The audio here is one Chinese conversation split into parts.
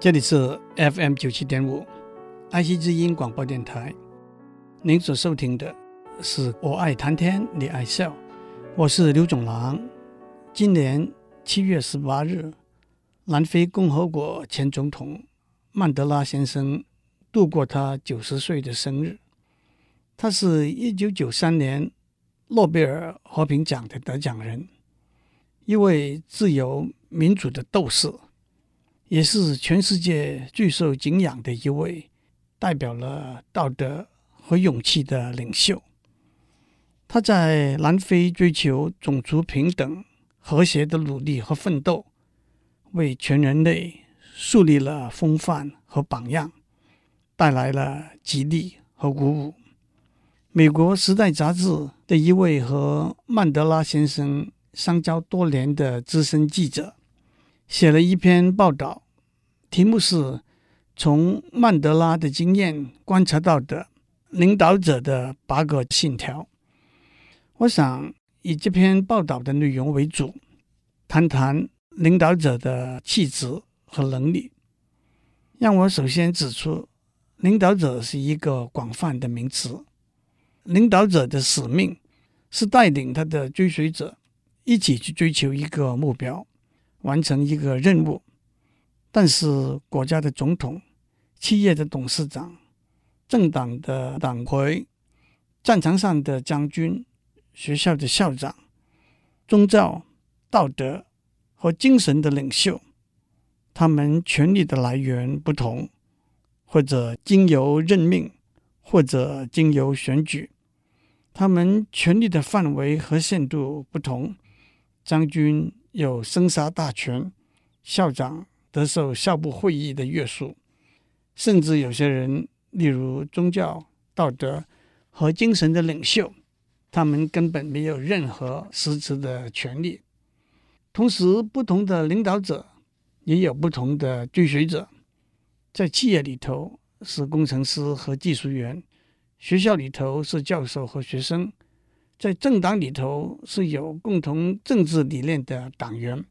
这里是 FM 九七点五，爱惜之音广播电台。您所收听的是《我爱谈天，你爱笑》，我是刘总郎。今年七月十八日，南非共和国前总统曼德拉先生度过他九十岁的生日。他是一九九三年诺贝尔和平奖的得奖人，一位自由民主的斗士。也是全世界最受敬仰的一位，代表了道德和勇气的领袖。他在南非追求种族平等、和谐的努力和奋斗，为全人类树立了风范和榜样，带来了激励和鼓舞。美国《时代》杂志的一位和曼德拉先生相交多年的资深记者。写了一篇报道，题目是“从曼德拉的经验观察到的领导者的八个信条”。我想以这篇报道的内容为主，谈谈领导者的气质和能力。让我首先指出，领导者是一个广泛的名词。领导者的使命是带领他的追随者一起去追求一个目标。完成一个任务，但是国家的总统、企业的董事长、政党的党魁、战场上的将军、学校的校长、宗教、道德和精神的领袖，他们权力的来源不同，或者经由任命，或者经由选举，他们权力的范围和限度不同，将军。有生杀大权，校长得受校部会议的约束，甚至有些人，例如宗教、道德和精神的领袖，他们根本没有任何实质的权利。同时，不同的领导者也有不同的追随者。在企业里头是工程师和技术员，学校里头是教授和学生。在政党里头是有共同政治理念的党员，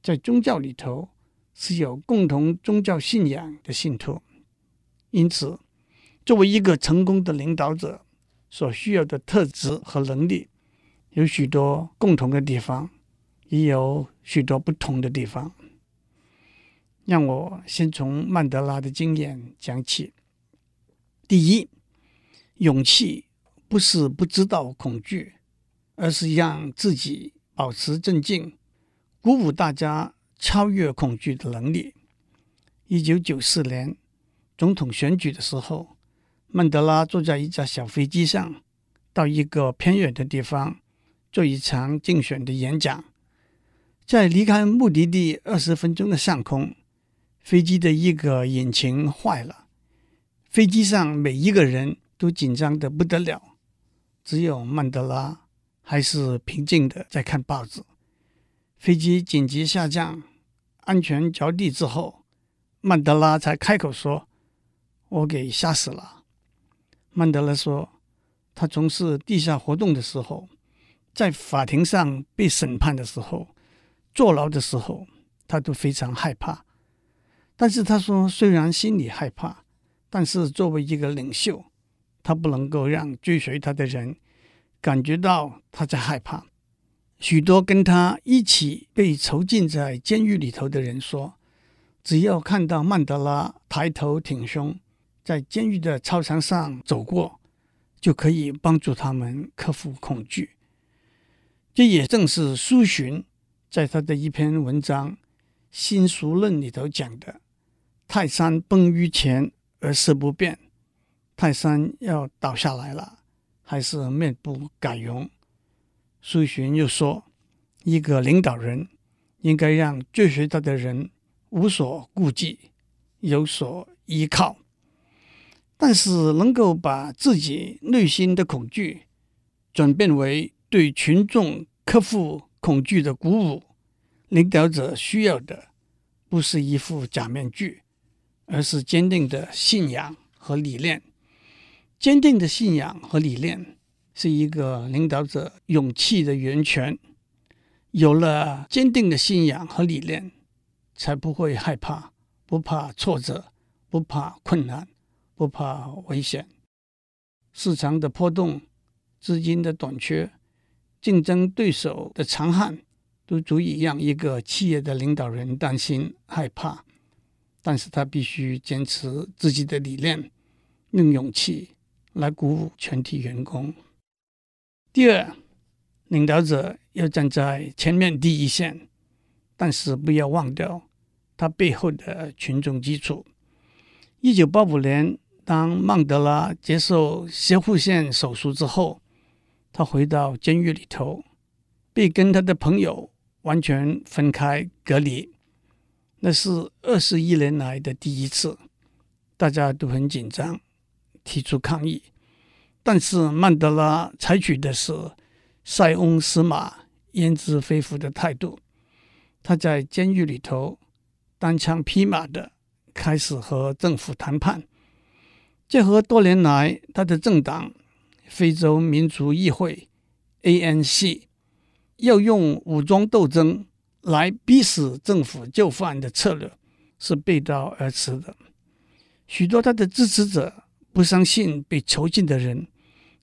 在宗教里头是有共同宗教信仰的信徒。因此，作为一个成功的领导者，所需要的特质和能力有许多共同的地方，也有许多不同的地方。让我先从曼德拉的经验讲起。第一，勇气。不是不知道恐惧，而是让自己保持镇静，鼓舞大家超越恐惧的能力。一九九四年总统选举的时候，曼德拉坐在一架小飞机上，到一个偏远的地方做一场竞选的演讲。在离开目的地二十分钟的上空，飞机的一个引擎坏了，飞机上每一个人都紧张得不得了。只有曼德拉还是平静的在看报纸。飞机紧急下降，安全着地之后，曼德拉才开口说：“我给吓死了。”曼德拉说：“他从事地下活动的时候，在法庭上被审判的时候，坐牢的时候，他都非常害怕。但是他说，虽然心里害怕，但是作为一个领袖。”他不能够让追随他的人感觉到他在害怕。许多跟他一起被囚禁在监狱里头的人说，只要看到曼德拉抬头挺胸在监狱的操场上走过，就可以帮助他们克服恐惧。这也正是苏洵在他的一篇文章《新俗论》里头讲的：“泰山崩于前而色不变。”泰山要倒下来了，还是面不改容。苏洵又说：“一个领导人应该让追随他的人无所顾忌，有所依靠。但是，能够把自己内心的恐惧转变为对群众克服恐惧的鼓舞，领导者需要的不是一副假面具，而是坚定的信仰和理念。”坚定的信仰和理念是一个领导者勇气的源泉。有了坚定的信仰和理念，才不会害怕，不怕挫折，不怕困难，不怕危险。市场的波动、资金的短缺、竞争对手的强悍，都足以让一个企业的领导人担心害怕。但是他必须坚持自己的理念，用勇气来鼓舞全体员工。第二，领导者要站在前面第一线，但是不要忘掉他背后的群众基础。一九八五年，当曼德拉接受斜护线手术之后，他回到监狱里头，被跟他的朋友完全分开隔离。那是二十一年来的第一次，大家都很紧张，提出抗议，但是曼德拉采取的是。塞翁失马，焉知非福的态度。他在监狱里头单枪匹马的开始和政府谈判，结合多年来他的政党非洲民族议会 ANC 要用武装斗争来逼使政府就范的策略是背道而驰的。许多他的支持者不相信被囚禁的人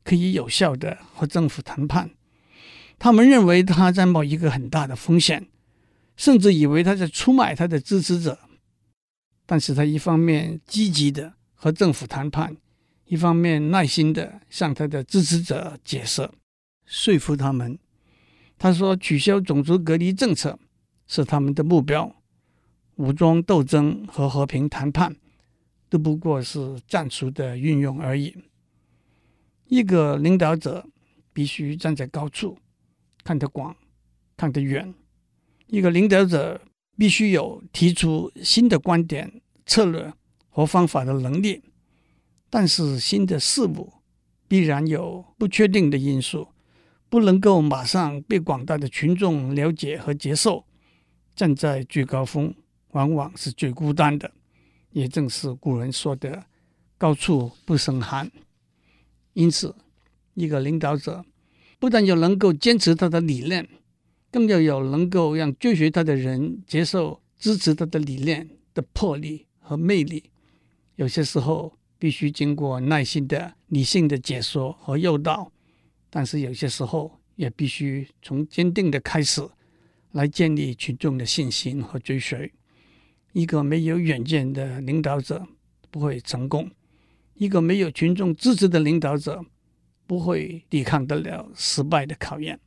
可以有效的和政府谈判。他们认为他在冒一个很大的风险，甚至以为他在出卖他的支持者。但是他一方面积极的和政府谈判，一方面耐心的向他的支持者解释，说服他们。他说：“取消种族隔离政策是他们的目标，武装斗争和和平谈判都不过是战术的运用而已。”一个领导者必须站在高处。看得广，看得远。一个领导者必须有提出新的观点、策略和方法的能力，但是新的事物必然有不确定的因素，不能够马上被广大的群众了解和接受。站在最高峰，往往是最孤单的，也正是古人说的“高处不胜寒”。因此，一个领导者。不但要能够坚持他的理念，更要有能够让追随他的人接受、支持他的理念的魄力和魅力。有些时候必须经过耐心的、理性的解说和诱导，但是有些时候也必须从坚定的开始来建立群众的信心和追随。一个没有远见的领导者不会成功，一个没有群众支持的领导者。不会抵抗得了失败的考验。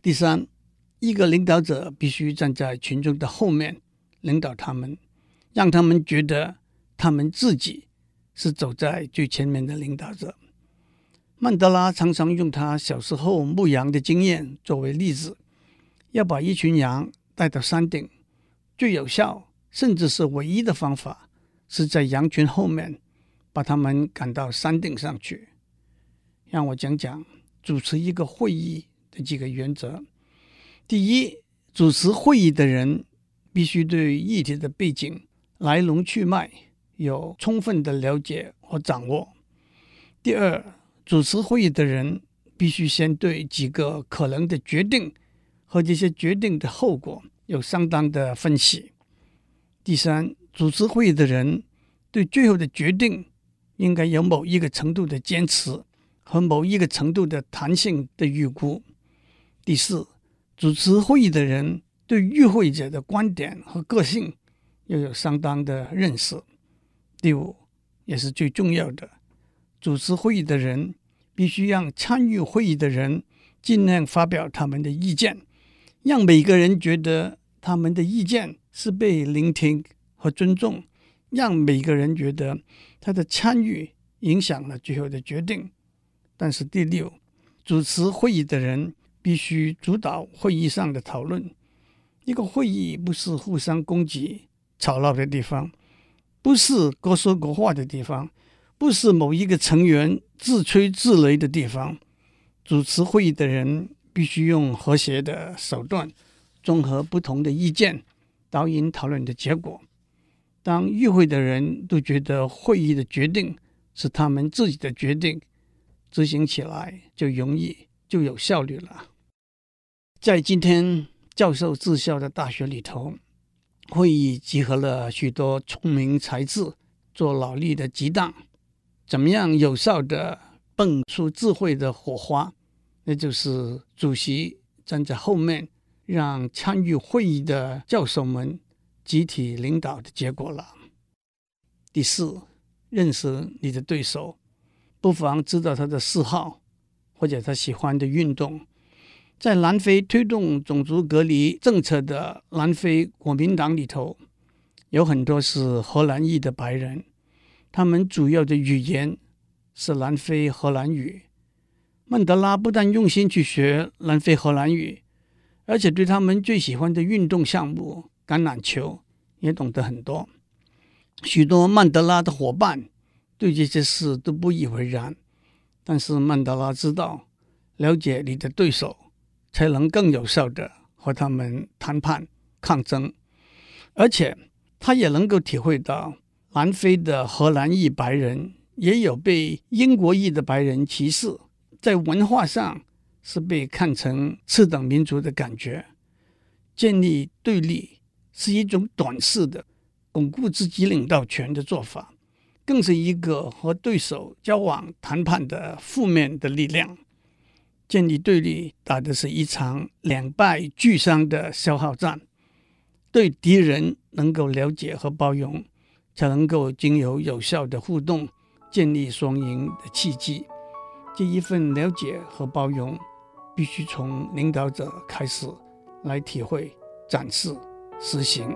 第三，一个领导者必须站在群众的后面，领导他们，让他们觉得他们自己是走在最前面的领导者。曼德拉常常用他小时候牧羊的经验作为例子，要把一群羊带到山顶，最有效甚至是唯一的方法，是在羊群后面把他们赶到山顶上去。让我讲讲主持一个会议的几个原则。第一，主持会议的人必须对议题的背景、来龙去脉有充分的了解和掌握。第二，主持会议的人必须先对几个可能的决定和这些决定的后果有相当的分析。第三，主持会议的人对最后的决定应该有某一个程度的坚持。和某一个程度的弹性的预估。第四，主持会议的人对与会者的观点和个性要有相当的认识。第五，也是最重要的，主持会议的人必须让参与会议的人尽量发表他们的意见，让每个人觉得他们的意见是被聆听和尊重，让每个人觉得他的参与影响了最后的决定。但是第六，主持会议的人必须主导会议上的讨论。一个会议不是互相攻击、吵闹的地方，不是各说各话的地方，不是某一个成员自吹自擂的地方。主持会议的人必须用和谐的手段，综合不同的意见，导引讨论的结果。当与会的人都觉得会议的决定是他们自己的决定。执行起来就容易，就有效率了。在今天教授治校的大学里头，会议集合了许多聪明才智做脑力的激荡，怎么样有效地迸出智慧的火花？那就是主席站在后面，让参与会议的教授们集体领导的结果了。第四，认识你的对手，不妨知道他的嗜好或者他喜欢的运动。在南非推动种族隔离政策的南非国民党里头，有很多是荷兰裔的白人，他们主要的语言是南非荷兰语。曼德拉不但用心去学南非荷兰语，而且对他们最喜欢的运动项目橄榄球也懂得很多。许多曼德拉的伙伴对这些事都不以为然，但是曼德拉知道，了解你的对手，才能更有效地和他们谈判抗争，而且他也能够体会到，南非的荷兰裔白人也有被英国裔的白人歧视。在文化上是被看成次等民族的感觉，建立对立是一种短视的巩固自己领导权的做法，更是一个和对手交往谈判的负面的力量。建立对立打的是一场两败俱伤的消耗战，对敌人能够了解和包容，才能够经由有效的互动建立双赢的契机。这一份了解和包容，必须从领导者开始来体会、展示、实行。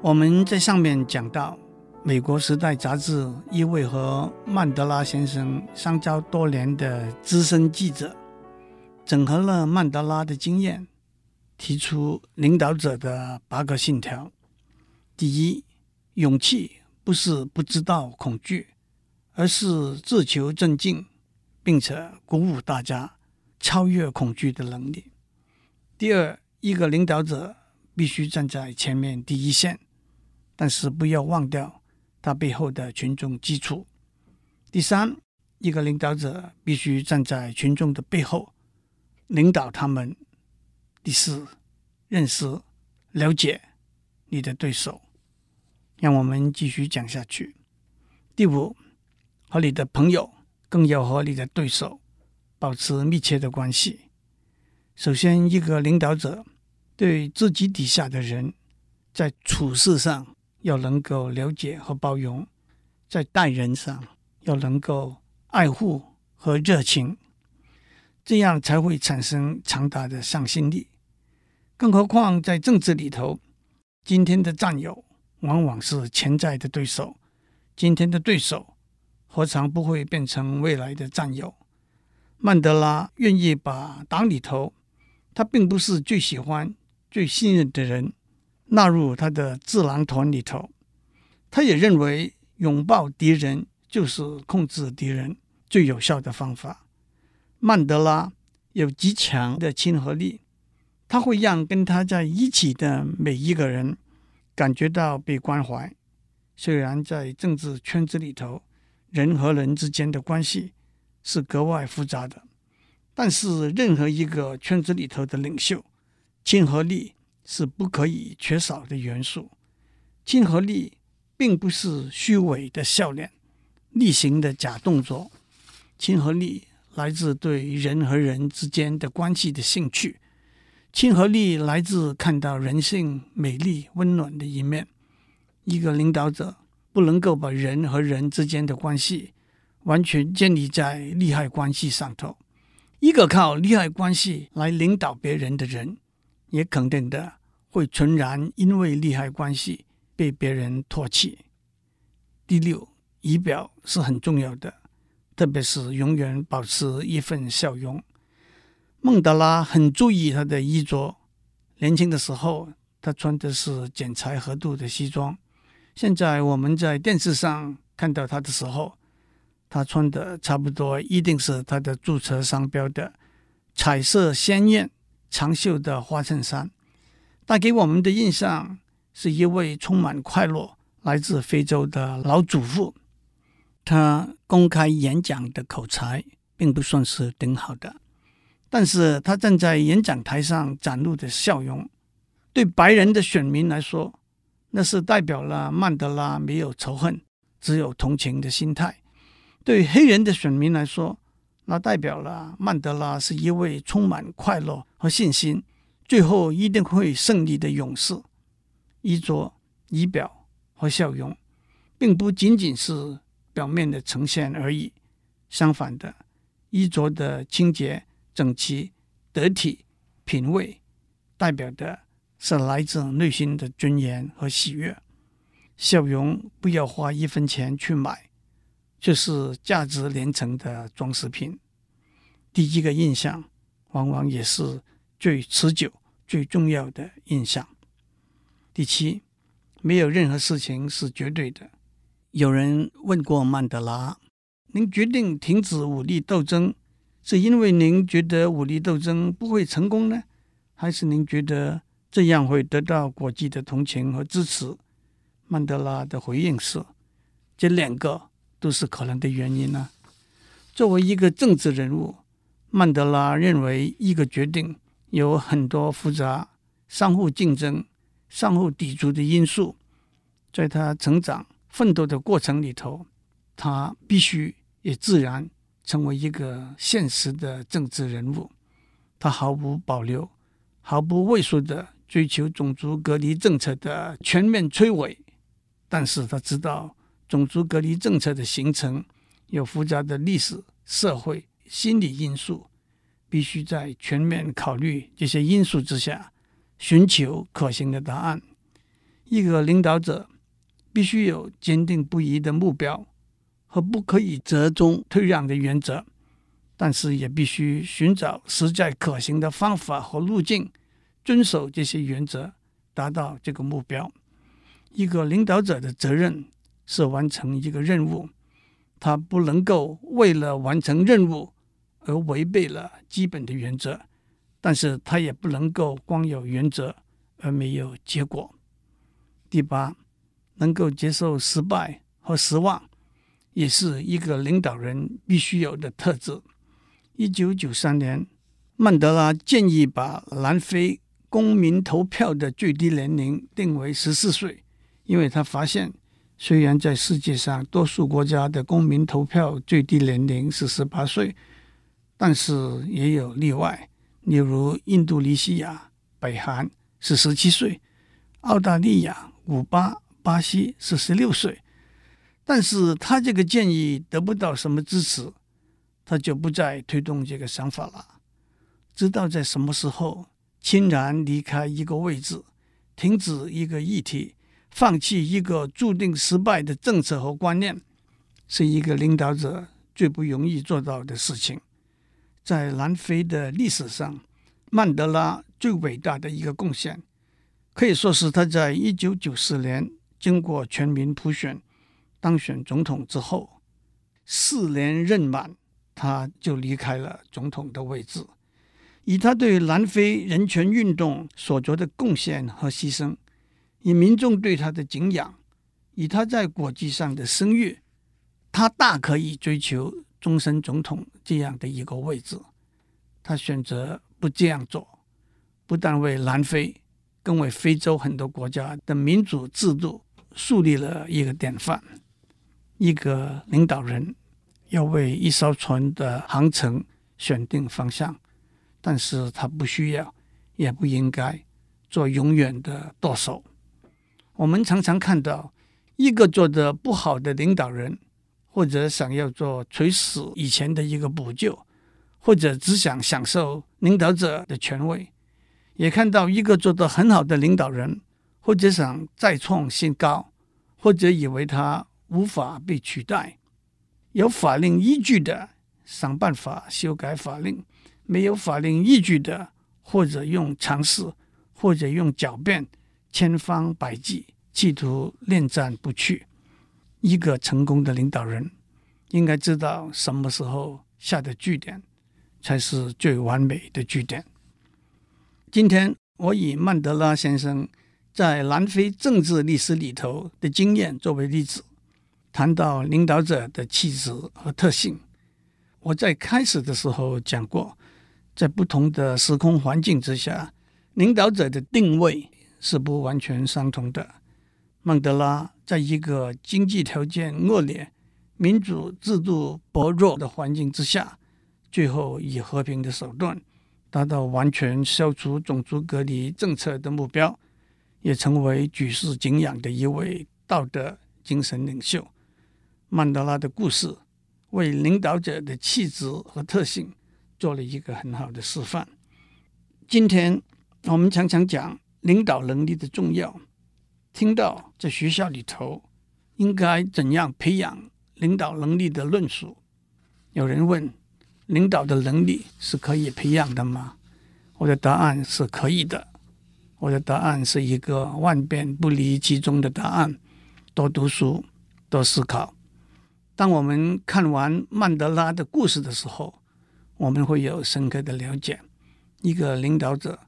我们在上面讲到，美国《时代》杂志一位和曼德拉先生相交多年的资深记者，整合了曼德拉的经验，提出领导者的八个信条。第一，勇气不是不知道恐惧，而是自求镇静，并且鼓舞大家超越恐惧的能力。第二，一个领导者必须站在前面第一线，但是不要忘掉他背后的群众基础。第三，一个领导者必须站在群众的背后，领导他们。第四，认识、了解你的对手。让我们继续讲下去。第五，和你的朋友，更要和你的对手保持密切的关系。首先，一个领导者对自己底下的人，在处事上要能够了解和包容，在待人上要能够爱护和热情，这样才会产生强大的向心力。更何况在政治里头，今天的战友。往往是潜在的对手，今天的对手何尝不会变成未来的战友？曼德拉愿意把党里头他并不是最喜欢、最信任的人纳入他的智囊团里头。他也认为拥抱敌人就是控制敌人最有效的方法。曼德拉有极强的亲和力，他会让跟他在一起的每一个人。感觉到被关怀，虽然在政治圈子里头，人和人之间的关系是格外复杂的，但是任何一个圈子里头的领袖，亲和力是不可以缺少的元素。亲和力并不是虚伪的笑脸、例行的假动作，亲和力来自对人和人之间的关系的兴趣。亲和力来自看到人性美丽温暖的一面。一个领导者不能够把人和人之间的关系完全建立在利害关系上头。一个靠利害关系来领导别人的人，也肯定的会全然因为利害关系被别人唾弃。第六，仪表是很重要的，特别是永远保持一份笑容。孟德拉很注意他的衣着。年轻的时候，他穿的是剪裁合度的西装。现在我们在电视上看到他的时候，他穿的差不多一定是他的注册商标的彩色鲜艳长袖的花衬衫。带给我们的印象是一位充满快乐、来自非洲的老祖父。他公开演讲的口才并不算是顶好的。但是他站在演讲台上展露的笑容，对白人的选民来说，那是代表了曼德拉没有仇恨，只有同情的心态；对黑人的选民来说，那代表了曼德拉是一位充满快乐和信心，最后一定会胜利的勇士。衣着、仪表和笑容，并不仅仅是表面的呈现而已。相反的，衣着的清洁。整齐、得体、品味，代表的是来自内心的尊严和喜悦。笑容不要花一分钱去买，就是价值连城的装饰品。第一个印象，往往也是最持久、最重要的印象。第七，没有任何事情是绝对的。有人问过曼德拉：“您决定停止武力斗争？”是因为您觉得武力斗争不会成功呢，还是您觉得这样会得到国际的同情和支持？曼德拉的回应是：这两个都是可能的原因呢。作为一个政治人物，曼德拉认为一个决定有很多复杂、相互竞争、相互抵触的因素。在他成长奋斗的过程里头，他必须也自然。成为一个现实的政治人物，他毫无保留、毫不畏缩地追求种族隔离政策的全面摧毁。但是他知道，种族隔离政策的形成有复杂的历史、社会、心理因素，必须在全面考虑这些因素之下，寻求可行的答案。一个领导者必须有坚定不移的目标。和不可以折中退让的原则，但是也必须寻找实在可行的方法和路径，遵守这些原则，达到这个目标。一个领导者的责任是完成一个任务，他不能够为了完成任务而违背了基本的原则，但是他也不能够光有原则而没有结果。第八，能够接受失败和失望。也是一个领导人必须有的特质。一九九三年，曼德拉建议把南非公民投票的最低年龄定为十四岁，因为他发现，虽然在世界上多数国家的公民投票最低年龄是十八岁，但是也有例外，例如印度尼西亚、北韩是十七岁，澳大利亚、古巴、巴西是十六岁。但是他这个建议得不到什么支持，他就不再推动这个想法了。知道在什么时候欣然离开一个位置，停止一个议题，放弃一个注定失败的政策和观念，是一个领导者最不容易做到的事情。在南非的历史上，曼德拉最伟大的一个贡献，可以说是他在一九九四年经过全民普选。当选总统之后，四年任满，他就离开了总统的位置。以他对南非人权运动所做的贡献和牺牲，以民众对他的敬仰，以他在国际上的声誉，他大可以追求终身总统这样的一个位置。他选择不这样做，不但为南非，更为非洲很多国家的民主制度树立了一个典范。一个领导人要为一艘船的航程选定方向，但是他不需要，也不应该做永远的舵手。我们常常看到一个做得不好的领导人，或者想要做垂死以前的一个补救，或者只想享受领导者的权威；也看到一个做得很好的领导人，或者想再创新高，或者以为他。无法被取代，有法令依据的想办法修改法令，没有法令依据的，或者用尝试，或者用狡辩，千方百计企图恋战不去。一个成功的领导人应该知道什么时候下的句点才是最完美的句点。今天我以曼德拉先生在南非政治历史里头的经验作为例子。谈到领导者的气质和特性，我在开始的时候讲过，在不同的时空环境之下，领导者的定位是不完全相同的。曼德拉在一个经济条件恶劣、民主制度薄弱的环境之下，最后以和平的手段达到完全消除种族隔离政策的目标，也成为举世敬仰的一位道德精神领袖。曼德拉的故事为领导者的气质和特性做了一个很好的示范。今天我们常常讲领导能力的重要，听到在学校里头应该怎样培养领导能力的论述。有人问：领导的能力是可以培养的吗？我的答案是可以的。我的答案是一个万变不离其宗的答案：多读书，多思考。当我们看完曼德拉的故事的时候，我们会有深刻的了解，一个领导者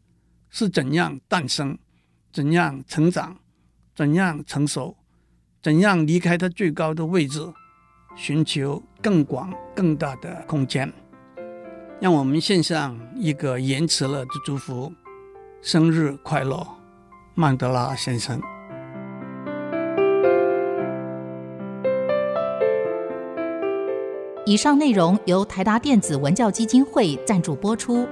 是怎样诞生、怎样成长、怎样成熟、怎样离开他最高的位置，寻求更广、更大的空间。让我们献上一个延迟了的祝福：生日快乐，曼德拉先生。以上内容由台达电子文教基金会赞助播出。